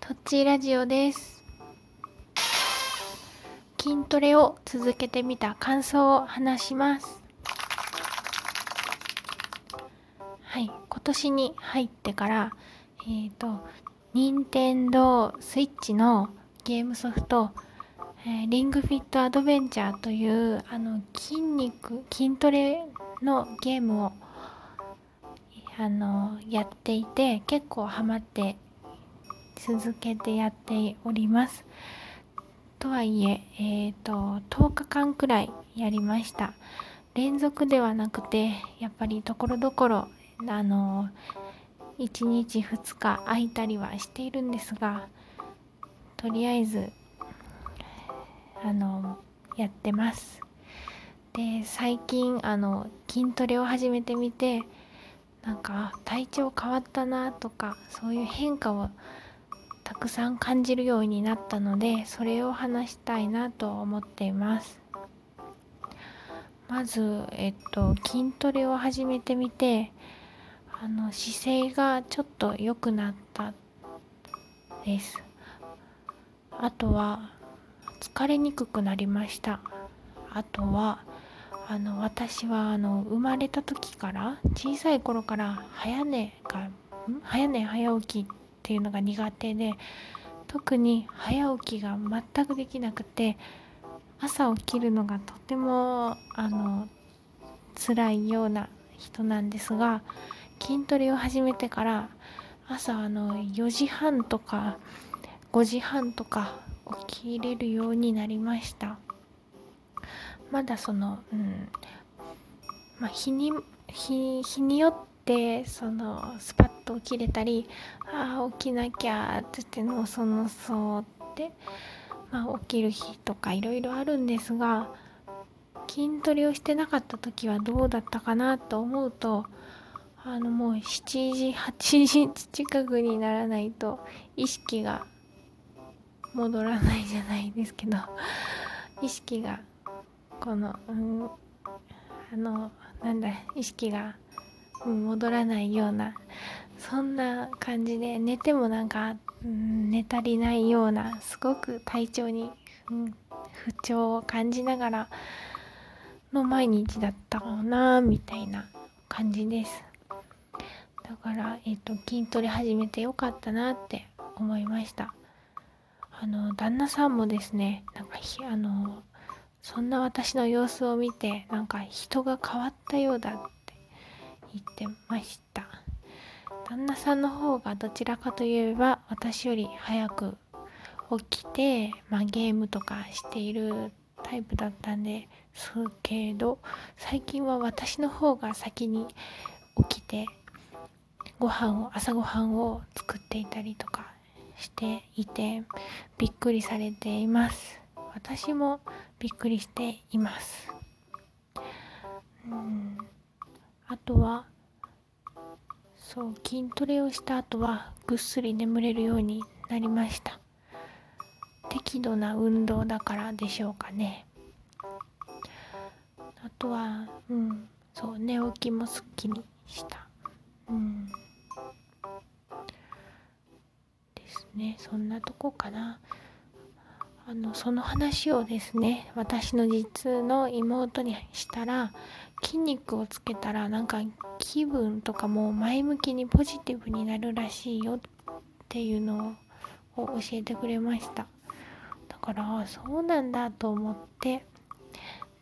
トッチーラジオです。筋トレを続けてみた感想を話します。はい今年に入ってからえっ、ー、と任天堂スイッチのゲームソフトえー、リングフィットアドベンチャーというあの筋肉筋トレのゲームをあのやっていて結構ハマって続けてやっております。とはいええーと、10日間くらいやりました。連続ではなくてやっぱりところどころあの1日2日空いたりはしているんですがとりあえずあのやってます。で最近あの筋トレを始めてみてなんか体調変わったなとかそういう変化をたくさん感じるようになったのでそれを話したいなと思っています。まず、えっと、筋トレを始めてみてあの姿勢がちょっと良くなったです。あとは疲れにくくなりました。あとはあの私はあの生まれた時から小さい頃から早寝が早寝早起きっていうのが苦手で特に早起きが全くできなくて朝起きるのがとてもあの辛いような人なんですが筋トレを始めてから朝あの4時半とか5時半とか起きれるようになりました。まだそのうんまあ日に日日によってそのスパッと起きれたりああ起きなきゃって言ってのそのそうって、まあ、起きる日とかいろいろあるんですが筋トレをしてなかった時はどうだったかなと思うとあのもう7時8時近くにならないと意識が戻らないじゃないですけど意識がこの、うん、あのなんだ意識が、戻らないようなそんな感じで寝てもなんか、うん、寝足りないようなすごく体調に、うん、不調を感じながらの毎日だったかなみたいな感じです。だから、えっ、と筋トレ始めてよかったなって思いました。あの旦那さんもですねなんかあのそんな私の様子を見てなんか人が変わったようだ言ってました。旦那さんの方がどちらかといえば私より早く起きて、まあ、ゲームとかしているタイプだったんですけど最近は私の方が先に起きてご飯を朝ごはんを作っていたりとかしていてびっくりされています。私もびっくりしていますうんあとはそう筋トレをした後はぐっすり眠れるようになりました。適度な運動だからでしょうかね。あとはうんそう寝起きもすっきりした。うん。ですね。そんなとこかな。あのその話をですね私の実の妹にしたら筋肉をつけたらなんか気分とかも前向きにポジティブになるらしいよっていうのを教えてくれました。だからそうなんだと思って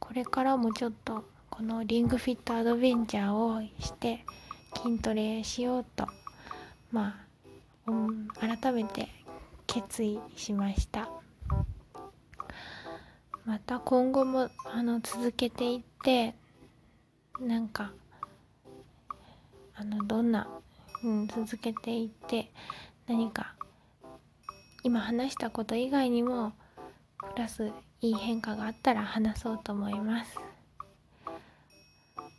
これからもちょっとこのリングフィットアドベンチャーをして筋トレしようとまあ、うん、改めて決意しました。また今後もあの続けていってなんかあのどんな、うん、続けていって何か今話したこと以外にもプラスいい変化があったら話そうと思います。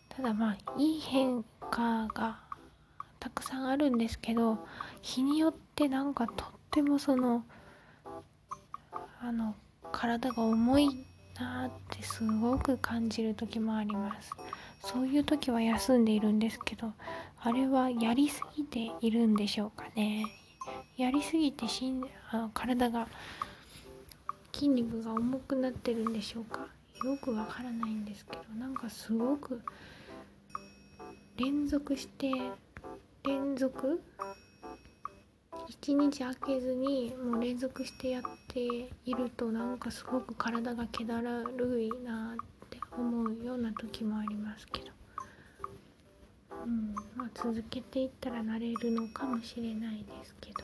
ただまあいい変化がたくさんあるんですけど日によってなんかとってもそのあの体が重いなってすごく感じる時もあります。そういう時は休んでいるんですけどあれはやりすぎているんでしょうかね。やりすぎてしんあ体が筋肉が重くなってるんでしょうか。よくわからないんですけどなんかすごく連続して連続一日空けずにもう連続してやっているとなんかすごく体が気だるいなって思うような時もありますけど、うんまあ、続けていったらなれるのかもしれないですけど、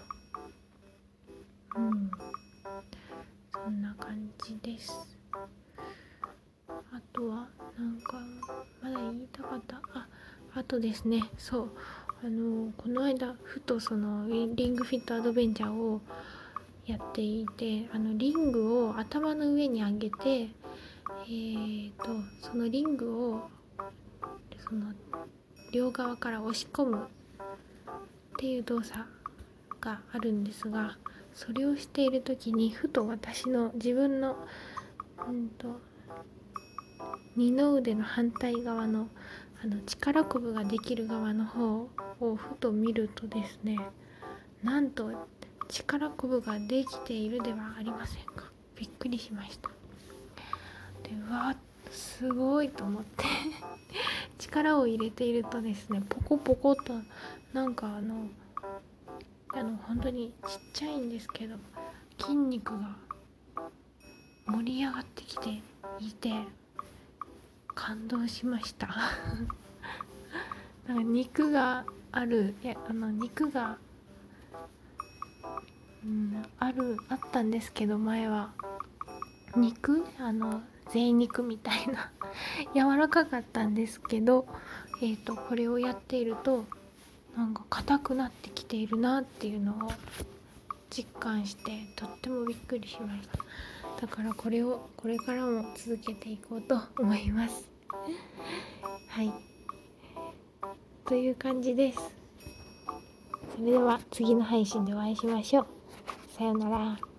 うん、そんな感じです。あとはなんかまだ言いたかった。ああとですね。そう。あのこの間ふとそのリングフィットアドベンチャーをやっていてあのリングを頭の上に上げてえーと、そのリングをその両側から押し込むっていう動作があるんですがそれをしている時にふと私の自分の、うんと二の腕の反対側のあの力こぶができる側の方をふと見るとですねなんと力こぶができているではありませんか？びっくりしました。でうわすごいと思って。力を入れているとですねポコポコとなんかあのあの本当にちっちゃいんですけど筋肉が盛り上がってきていて感動しました。なんか肉があるいやあの肉が、うん、あるあったんですけど前は。肉？あの贅肉みたいな。柔らかかったんですけど、えーと、これをやっているとなんか硬くなってきているなっていうのを実感してとってもびっくりしました。だからこれをこれからも続けていこうと思います。はい。という感じです。それでは次の配信でお会いしましょう。さようなら。